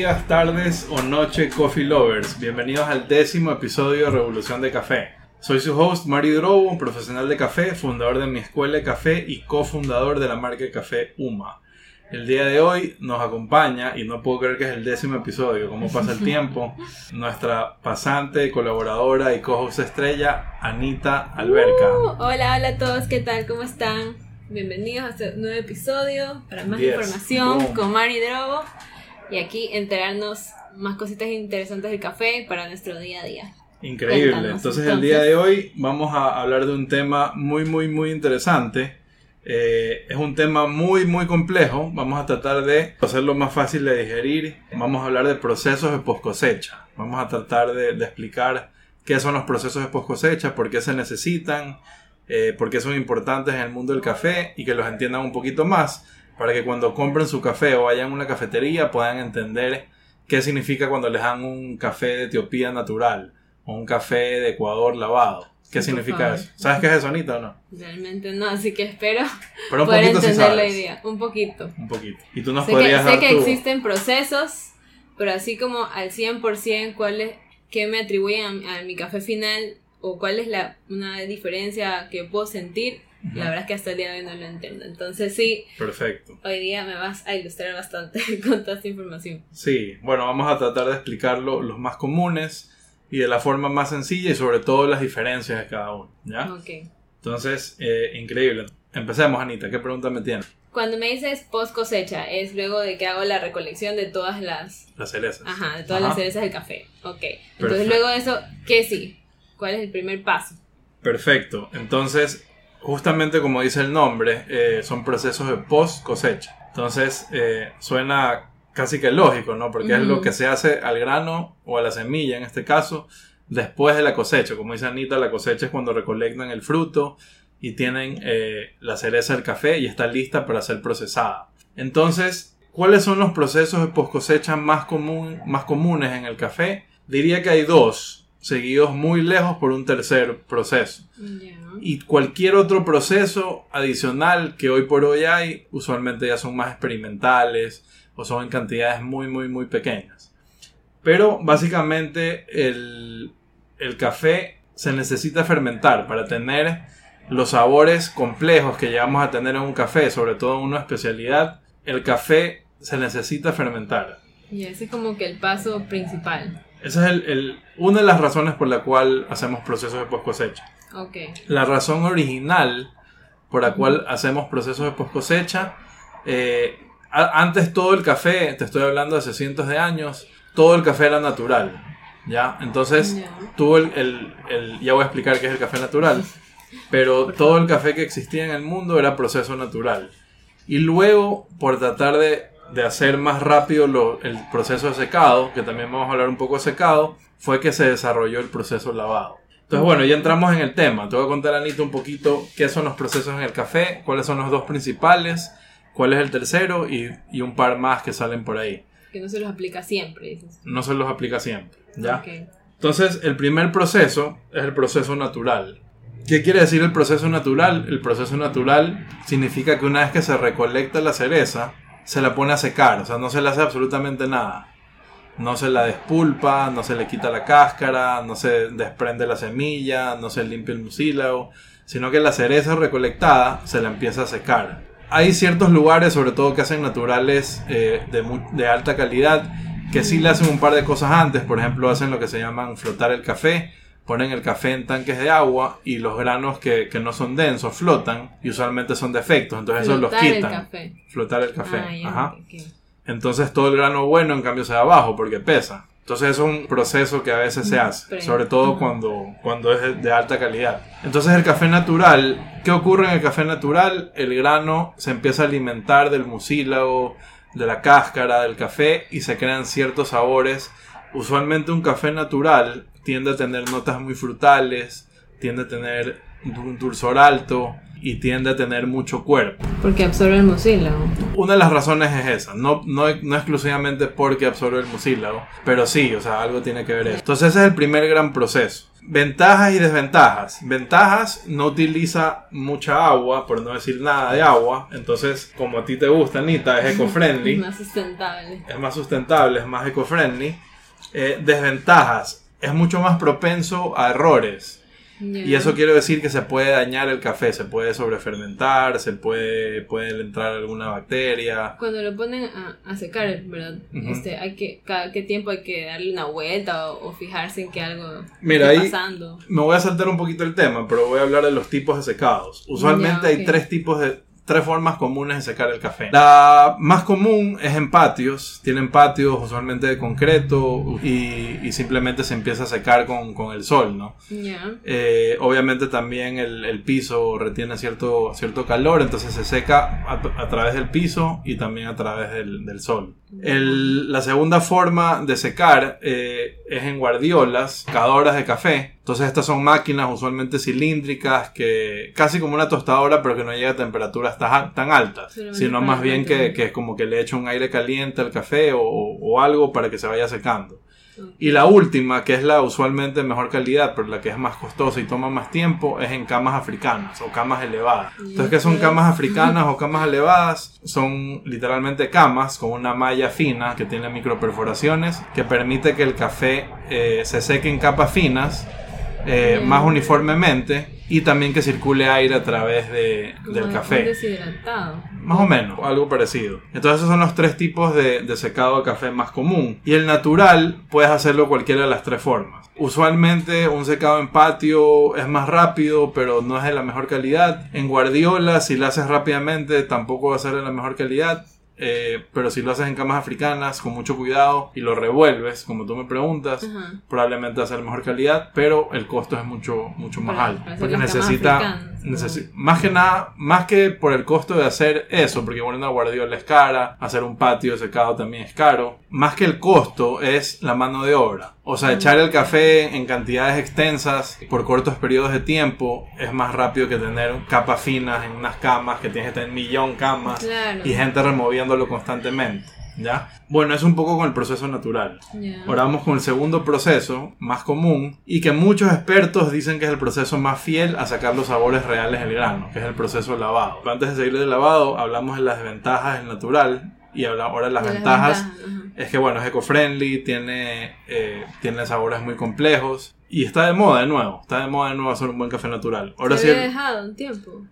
días, tardes o noche, coffee lovers. Bienvenidos al décimo episodio de Revolución de Café. Soy su host, Mario Drobo, un profesional de café, fundador de mi escuela de café y cofundador de la marca de café UMA. El día de hoy nos acompaña, y no puedo creer que es el décimo episodio, como pasa el tiempo, nuestra pasante, colaboradora y co-host estrella, Anita Alberca. Uh, hola, hola a todos, ¿qué tal? ¿Cómo están? Bienvenidos a este nuevo episodio. Para más Yes. información, Boom. con Mari Drobo. Y aquí enterarnos más cositas interesantes del café para nuestro día a día. Increíble. Entonces, el día de hoy vamos a hablar de un tema muy, muy, muy interesante. Eh, es un tema muy, muy complejo. Vamos a tratar de hacerlo más fácil de digerir. Vamos a hablar de procesos de post cosecha. Vamos a tratar de, de explicar qué son los procesos de post cosecha, por qué se necesitan, eh, por qué son importantes en el mundo del café y que los entiendan un poquito más para que cuando compren su café o vayan a una cafetería puedan entender qué significa cuando les dan un café de Etiopía natural o un café de Ecuador lavado. ¿Qué Sí, significa eso? ¿Sabes qué es eso, Anita, o no? Realmente no, así que espero Pero un poder entender la idea. Un poquito. Un poquito. Y tú nos sé que, podrías sé dar que tu- existen procesos, pero así como al 100% cuál es, qué me atribuyen a, a mi café final o cuál es la una diferencia que puedo sentir, La verdad es que hasta el día de hoy no lo entiendo. Entonces sí, Perfecto. hoy día me vas a ilustrar bastante con toda esta información. Sí, bueno, vamos a tratar de explicarlo los más comunes y de la forma más sencilla y sobre todo las diferencias de cada uno. ¿ya? Ok. Entonces, eh, increíble. Empecemos, Anita. ¿Qué pregunta me tienes? Cuando me dices post cosecha, es luego de que hago la recolección de todas las, Las cerezas. ajá, de todas Ajá. las cerezas del café. Ok. Entonces Perfecto. luego de eso, ¿qué sí? ¿Cuál es el primer paso? Perfecto. Entonces, justamente como dice el nombre, eh, son procesos de post cosecha. Entonces, eh, suena casi que lógico, ¿no? Porque es lo que se hace al grano o a la semilla, en este caso, después de la cosecha. Como dice Anita, la cosecha es cuando recolectan el fruto y tienen eh, la cereza del café y está lista para ser procesada. Entonces, ¿cuáles son los procesos de post cosecha más, común, más comunes en el café? Diría que hay dos, seguidos muy lejos por un tercer proceso. Y cualquier otro proceso adicional que hoy por hoy hay, usualmente ya son más experimentales o son en cantidades muy, muy, muy pequeñas. Pero básicamente el, el café se necesita fermentar para tener los sabores complejos que llegamos a tener en un café, sobre todo en una especialidad. El café se necesita fermentar. Y ese es como que el paso principal. Esa es el- el- una de las razones por la cual hacemos procesos de post cosecha. Ok. La razón original por la cual hacemos procesos de post cosecha, eh, a- antes todo el café, te estoy hablando de hace cientos de años, todo el café era natural. ¿Ya? Entonces, tuvo el, el- el- ya voy a explicar qué es el café natural, pero todo el café que existía en el mundo era proceso natural. Y luego, por tratar de, de hacer más rápido lo- el proceso de secado, que también vamos a hablar un poco de secado, fue que se desarrolló el proceso lavado. Entonces, bueno, ya entramos en el tema. Te voy a contar, Anita, un poquito qué son los procesos en el café, cuáles son los dos principales, cuál es el tercero y, y un par más que salen por ahí. Que no se los aplica siempre, dices. No se los aplica siempre. ¿ya? Ok. Entonces, el primer proceso es el proceso natural. ¿Qué quiere decir el proceso natural? El proceso natural significa que una vez que se recolecta la cereza, se la pone a secar, o sea, no se le hace absolutamente nada. No se la despulpa, no se le quita la cáscara, no se desprende la semilla, no se limpia el mucílago, sino que la cereza recolectada se la empieza a secar. Hay ciertos lugares, sobre todo que hacen naturales eh, de, de alta calidad, que sí le hacen un par de cosas antes. Por ejemplo, hacen lo que se llaman flotar el café. Ponen el café en tanques de agua y los granos que, que no son densos flotan y usualmente son defectos. Entonces eso los Flotar el quitan. café. Flotar el café. Ah, Ajá. Entonces todo el grano bueno en cambio se da abajo porque pesa. Entonces es un proceso que a veces se hace, Pre- sobre todo cuando, cuando es de- de alta calidad. Entonces el café natural, ¿qué ocurre en el café natural? El grano se empieza a alimentar del mucílago, de la cáscara del café y se crean ciertos sabores. Usualmente un café natural tiende a tener notas muy frutales, tiende a tener un dulzor alto y tiende a tener mucho cuerpo. Porque absorbe el mucílago. Una de las razones es esa, no, no, no exclusivamente porque absorbe el mucílago, pero sí, o sea, algo tiene que ver eso. Entonces ese es el primer gran proceso. Ventajas y desventajas. Ventajas, no utiliza mucha agua, por no decir nada de agua. Entonces, como a ti te gusta, Anita, es eco-friendly. Es más sustentable. Es más sustentable, es más eco-friendly. Eh, desventajas, es mucho más propenso a errores. Y eso quiere decir que se puede dañar el café, se puede sobrefermentar, se puede, puede entrar alguna bacteria. Cuando lo ponen a, secar, ¿verdad? este, hay que, cada qué tiempo hay que darle una vuelta o, fijarse en que algo Mira, ahí pasando. Me voy a saltar un poquito el tema, pero voy a hablar de los tipos de secados. Usualmente hay tres tipos de tres formas comunes de secar el café. La más común es en patios. Tienen patios usualmente de concreto y, simplemente se empieza a secar con, el sol, ¿no? Eh, obviamente también el, piso retiene cierto, cierto calor, entonces se seca a, través del piso y también a través del, sol. La segunda forma de secar eh, es en guardiolas, secadoras de café. Entonces estas son máquinas usualmente cilíndricas que casi como una tostadora pero que no llega a temperaturas tan, tan altas, sino más bien que, que, es como que le echa un aire caliente al café o, o algo para que se vaya secando. Y la última, que es la usualmente mejor calidad, pero la que es más costosa y toma más tiempo, es en camas africanas o camas elevadas. Entonces, ¿qué son camas africanas o camas elevadas? Son literalmente camas con una malla fina que tiene microperforaciones que permite que el café eh, se seque en capas finas eh, más uniformemente y también que circule aire a través de, del café. Deshidratado. Más o menos, algo parecido. Entonces esos son los tres tipos de, de, secado de café más común. Y el natural puedes hacerlo cualquiera de las tres formas. Usualmente un secado en patio es más rápido, pero no es de la mejor calidad. En guardiola, si lo haces rápidamente, tampoco va a ser de la mejor calidad. Eh, pero si lo haces en camas africanas con mucho cuidado y lo revuelves, como tú me preguntas, probablemente va a ser mejor calidad, pero el costo es mucho, mucho más alto. porque necesita, más que nada, más que por el costo de hacer eso, porque poner una guardiola es cara, hacer un patio secado también es caro, más que el costo es la mano de obra. O sea, echar el café en cantidades extensas por cortos periodos de tiempo es más rápido que tener capas finas en unas camas que tienes que tener millón camas y gente removiéndolo constantemente. ¿Ya? Bueno, es un poco con el proceso natural. Ahora vamos con el segundo proceso, más común, y que muchos expertos dicen que es el proceso más fiel a sacar los sabores reales del grano, que es el proceso lavado. antes de seguir del lavado, hablamos de las desventajas del natural y ahora las ventajas. es que bueno, es eco-friendly, tiene, eh, tiene sabores muy complejos y está de moda de nuevo. Está de moda de nuevo hacer un buen café natural. Ahora ¿Se había dejado un tiempo?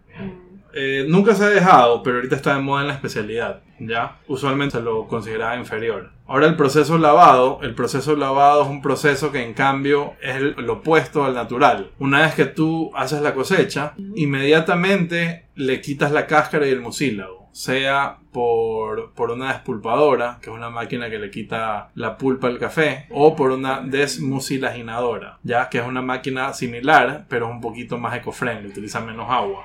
Eh, nunca se ha dejado, pero ahorita está de moda en la especialidad. ¿ya? Usualmente se lo consideraba inferior. Ahora el proceso lavado, el proceso lavado es un proceso que en cambio es lo opuesto al natural. Una vez que tú haces la cosecha, inmediatamente le quitas la cáscara y el mucílago sea por, por, una despulpadora, que es una máquina que le quita la pulpa al café, o por una desmucilaginadora, ya que es una máquina similar, pero es un poquito más eco-friendly, utiliza menos agua.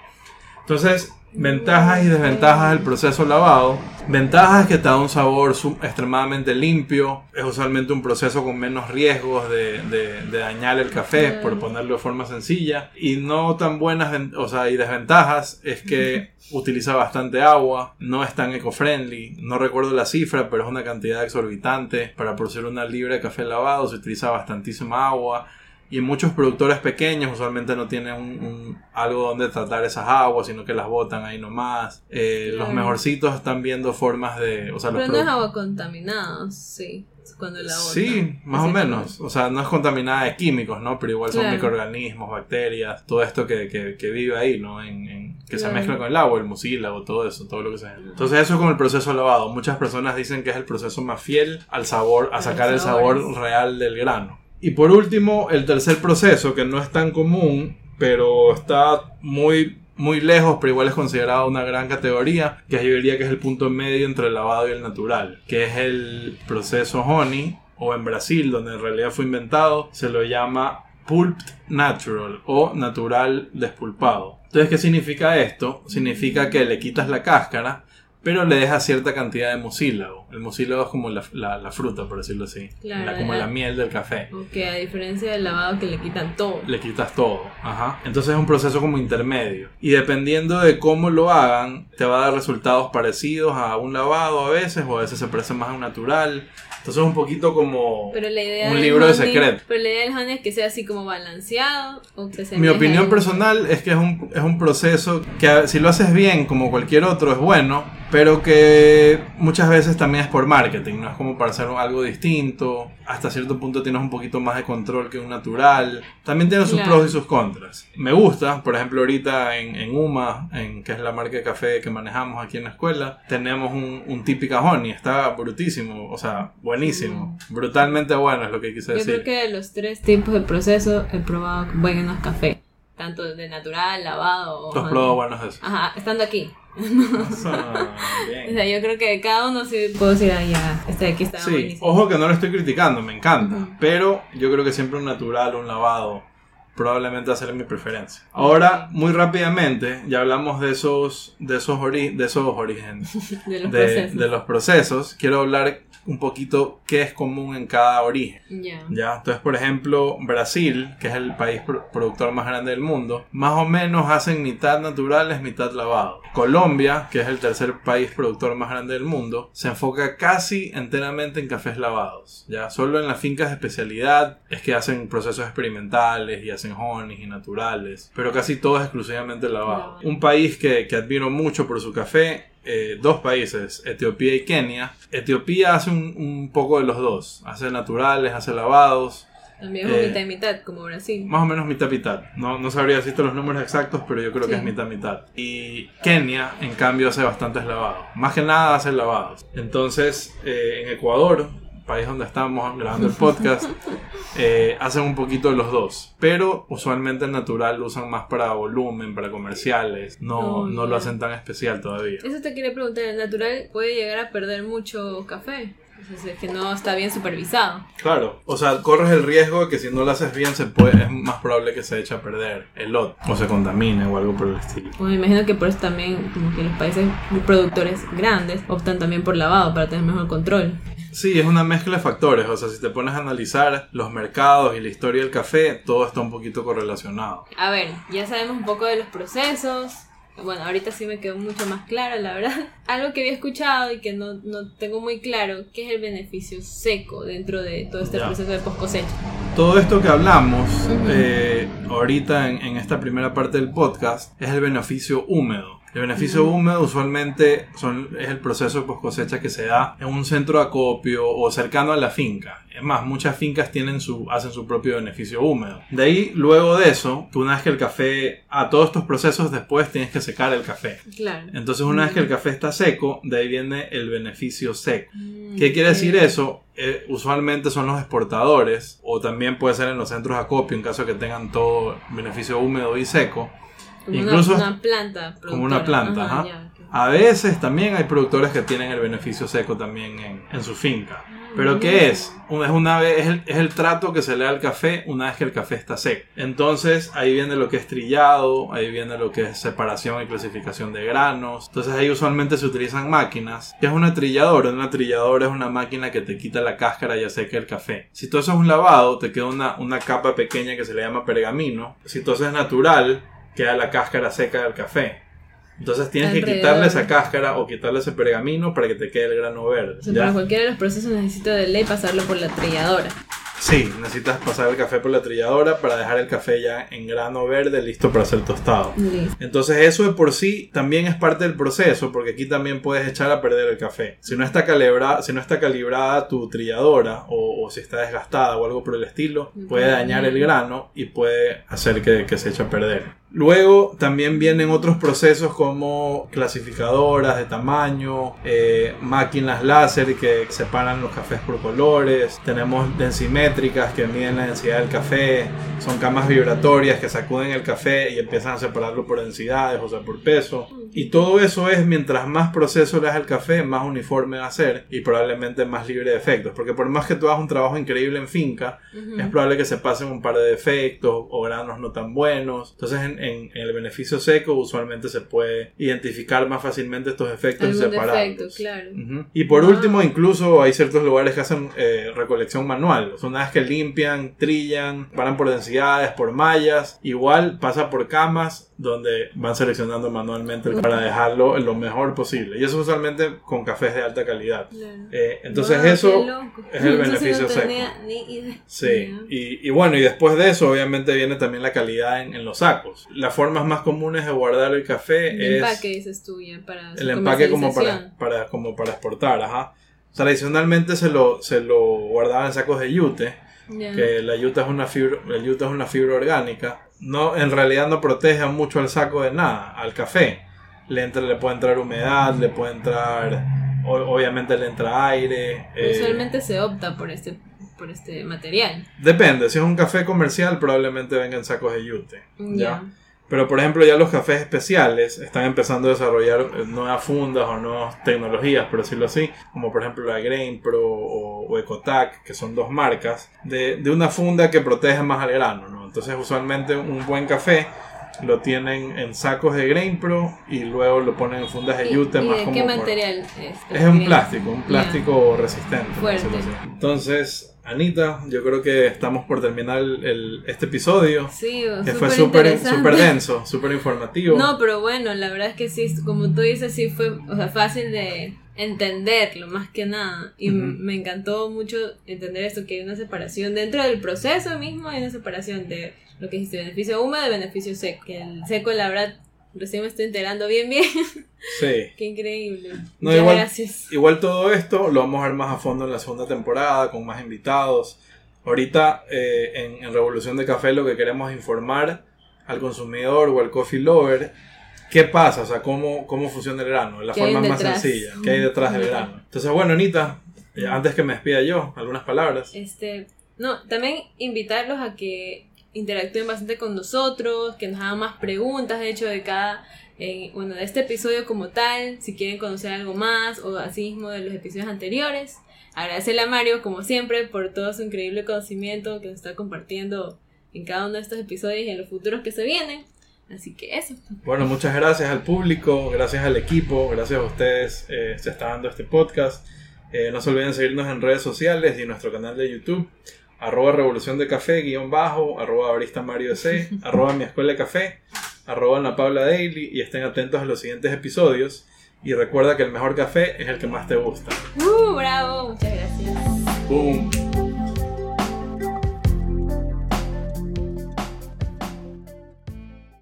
Entonces, ventajas y desventajas del proceso lavado. Ventajas es que te da un sabor extremadamente limpio. Es usualmente un proceso con menos riesgos de, de, dañar el café, por ponerlo de forma sencilla. Y no tan buenas, o sea, y desventajas es que utiliza bastante agua, no es tan eco-friendly. No recuerdo la cifra, pero es una cantidad exorbitante. Para producir una libra de café lavado se utiliza bastantísima agua y muchos productores pequeños usualmente no tienen un, algo donde tratar esas aguas, sino que las botan ahí nomás. Eh, los mejorcitos están viendo formas de... O sea, Pero no es agua contaminada, sí. Cuando la botan. Sí, más o menos. O sea, no es contaminada de químicos, ¿no? Pero igual son microorganismos, bacterias, todo esto que, que, vive ahí, ¿no? En, que se mezcla con el agua, el mucílago, todo eso, todo lo que. Entonces eso es como el proceso lavado. Muchas personas dicen que es el proceso más fiel al sabor, a sacar el sabor real del grano. Y por último, el tercer proceso, que no es tan común, pero está muy, muy lejos, pero igual es considerado una gran categoría, que yo diría que es el punto medio entre el lavado y el natural, que es el proceso honey, o en Brasil, donde en realidad fue inventado, se lo llama pulped natural o natural despulpado. Entonces, ¿qué significa esto? Significa que le quitas la cáscara, pero le deja cierta cantidad de mucílago. El mucílago es como la, la- la fruta, por decirlo así. Claro, La- como la- miel del café. Ok, a diferencia del lavado que le quitan todo. Le quitas todo. Ajá. Entonces es un proceso como intermedio. Y dependiendo de cómo lo hagan, te va a dar resultados parecidos a un lavado a veces, o a veces se parece más a un natural. Entonces es un poquito como Pero la idea un libro de honey- secreto. Pero la idea del honey es que sea así como balanceado o que se Mi opinión al- personal es que es un, es un proceso que si lo haces bien como cualquier otro es bueno, pero que muchas veces también es por marketing, no es como para hacer algo distinto, hasta cierto punto tienes un poquito más de control que un natural, también tiene sus Claro. pros y sus contras. Me gusta, por ejemplo ahorita en, en UMA, en, que es la marca de café que manejamos aquí en la escuela, tenemos un, un típica honey, está brutísimo, o sea, buenísimo, brutalmente bueno es lo que quise Yo decir. creo que de los tres tipos de proceso he probado buenos cafés. Tanto de natural, lavado honey. probado buenos de esos. Ajá, estando aquí. Ah, bien. O sea, yo creo que cada uno sí puedo decir, ah, ya, este de aquí está Sí, buenísimo. ojo que no lo estoy criticando, me encanta. Pero yo creo que siempre un natural, un lavado, probablemente va a ser mi preferencia. Ahora, muy rápidamente, ya hablamos de esos, de esos, ori- de esos orígenes, De los de, procesos. de los procesos. Quiero hablar un poquito qué es común en cada origen. Ya. Ya, entonces por ejemplo Brasil, que es el país pro- productor más grande del mundo, más o menos hacen mitad naturales, mitad lavado. Colombia, que es el tercer país productor más grande del mundo, se enfoca casi enteramente en cafés lavados. Ya, solo en las fincas de especialidad es que hacen procesos experimentales y hacen honeys y naturales, pero casi todo es exclusivamente lavado. Lavado. Un país que, que admiro mucho por su café eh, dos países, Etiopía y Kenia. Etiopía hace un, un poco de los dos, hace naturales, hace lavados, También es Eh, mitad y mitad, como Brasil. más o menos mitad mitad. No, no sabría decirte los números exactos, pero yo creo que Sí. es mitad mitad. Y Kenia, en cambio, hace bastantes lavados. Más que nada hace lavados. Entonces, eh, en Ecuador, país donde estamos grabando el podcast, eh, hacen un poquito de los dos. Pero usualmente el natural lo usan más para volumen, para comerciales. No, Oh, no lo hacen tan especial todavía. Eso te quería preguntar, ¿el natural puede llegar a perder mucho café? Si es que no está bien supervisado. Claro, o sea, corres el riesgo de que si no lo haces bien se puede, es más probable que se eche a perder el lot o se contamine o algo por el estilo. Bueno, me imagino que por eso también como que los países productores grandes optan también por lavado para tener mejor control. Sí, es una mezcla de factores, o sea, si te pones a analizar los mercados y la historia del café, todo está un poquito correlacionado. A ver, ya sabemos un poco de los procesos. Bueno, ahorita sí me quedó mucho más claro, la verdad. Algo que había escuchado y que no, no tengo muy claro, ¿qué es el beneficio seco dentro de todo este Ya. proceso de post cosecha? Todo esto que hablamos eh, ahorita en, en esta primera parte del podcast es el beneficio húmedo. El beneficio húmedo usualmente son, es el proceso de post cosecha que se da en un centro de acopio o cercano a la finca. Es más, muchas fincas tienen su, hacen su propio beneficio húmedo. De ahí, luego de eso, que una vez que el café, a todos estos procesos después tienes que secar el café. Claro. Entonces una vez que el café está seco, de ahí viene el beneficio seco. Mm, ¿Qué quiere decir eso? Eh, usualmente son los exportadores o también puede ser en los centros de acopio en caso de que tengan todo beneficio húmedo y seco. Como incluso- una, una planta. como una planta, ajá. ya. A veces también hay productores que tienen el beneficio seco también en, en su finca. Pero Mm, ¿qué es? Es, una vez, es, el, es el trato que se le da al café una vez que el café está seco. Entonces ahí viene lo que es trillado, ahí viene lo que es separación y clasificación de granos. Entonces ahí usualmente se utilizan máquinas. ¿Qué es una trilladora? Una trilladora es una máquina que te quita la cáscara y seca el café. Si tú haces un lavado, te queda una, una capa pequeña que se le llama pergamino. Si tú haces natural, queda la cáscara seca del café. Entonces tienes que Alrededor. quitarle esa cáscara o quitarle ese pergamino para que te quede el grano verde. O sea, para cualquiera de los procesos necesito de ley pasarlo por la trilladora. Sí, necesitas pasar el café por la trilladora para dejar el café ya en grano verde listo para ser tostado. Listo. Entonces eso de por sí también es parte del proceso porque aquí también puedes echar a perder el café. Si no está calibrada, si no está calibrada tu trilladora o, o si está desgastada o algo por el estilo, puede dañar el grano y puede hacer que, que se eche a perder. Luego también vienen otros procesos como clasificadoras de tamaño, eh, máquinas láser que separan los cafés por colores, tenemos densimétricas que miden la densidad del café, son camas vibratorias que sacuden el café y empiezan a separarlo por densidades, o sea, por peso. Y todo eso es mientras más proceso le das al café, más uniforme va a ser y probablemente más libre de efectos. Porque por más que tú hagas un trabajo increíble en finca, Ujú. es probable que se pasen un par de defectos o granos no tan buenos. Entonces, en, en, en el beneficio seco, usualmente se puede identificar más fácilmente estos efectos y separarlos. Y por Ah. último, incluso hay ciertos lugares que hacen eh, recolección manual. O sea, una vez que limpian, trillan, paran por densidades, por mallas, igual pasa por camas donde van seleccionando manualmente para dejarlo lo mejor posible. Y eso usualmente con cafés de alta calidad. Claro. Eh, entonces Wow, eso es el Eso sí beneficio seco. tenía ni idea. Sí, y, y bueno, y después de eso obviamente viene también la calidad en, en los sacos. Las formas más comunes de guardar el café El es empaque dices tú ya para el empaque como para, para, como para exportar, ajá. Tradicionalmente se lo, se lo guardaban en sacos de yute, Ya. que la yuta es una fibra, el yute es una fibra orgánica. No, en realidad no protege mucho al saco de nada, al café. Le, entra, le puede entrar humedad, le puede entrar, o- obviamente le entra aire. eh, Usualmente se opta por este por este material. depende, si es un café comercial probablemente venga en sacos de yute. Ya. ¿ya? Pero por ejemplo ya los cafés especiales están empezando a desarrollar eh, nuevas fundas o nuevas tecnologías, por decirlo así, como por ejemplo la Grain Pro o, o Ecotac, que son dos marcas, de, de una funda que protege más al grano. ¿no? Entonces usualmente un buen café lo tienen en sacos de Grain Pro y luego lo ponen en fundas de ¿Y, yute más de como qué por- material es? Es un plástico, un plástico resistente. decirlo así. Entonces, Anita, yo creo que estamos por terminar el- el- este episodio. Sí, Que fue súper súper denso, súper informativo. No, pero bueno, la verdad es que sí, como tú dices, sí fue o sea, fácil de entenderlo, más que nada. Y me encantó mucho entender esto, que hay una separación dentro del proceso mismo, hay una separación de lo que dijiste, beneficio húmedo y beneficio seco. Que el seco, la verdad, recién me estoy enterando bien, bien. Sí. Qué increíble. No, igual- gracias. Igual todo esto lo vamos a ver más a fondo en la segunda temporada, con más invitados. Ahorita eh, en, en Revolución de Café lo que queremos es informar al consumidor o al coffee lover qué pasa, o sea, cómo, cómo funciona el grano, de la ¿Qué hay forma más sencilla, qué hay detrás del Ujú. grano. Entonces, bueno, Anita, antes que me despida yo, algunas palabras. Este, no, también invitarlos a que interactúen bastante con nosotros, que nos hagan más preguntas, de hecho, de cada, eh, bueno, de este episodio como tal, si quieren conocer algo más o así mismo de los episodios anteriores. Agradecerle a Mario, como siempre, por todo su increíble conocimiento que nos está compartiendo en cada uno de estos episodios y en los futuros que se vienen. Así que eso. Bueno, muchas gracias al público, gracias al equipo, gracias a ustedes eh, se está dando este podcast. Eh, no se olviden seguirnos en redes sociales y en nuestro canal de YouTube, arroba revolución de café, guion bajo, arroba barista Mario C, arroba mi escuela de café, arroba Ana Paula Daily y estén atentos a los siguientes episodios. Y recuerda que el mejor café es el que más te gusta. ¡Uh, bravo! Muchas gracias. ¡Boom!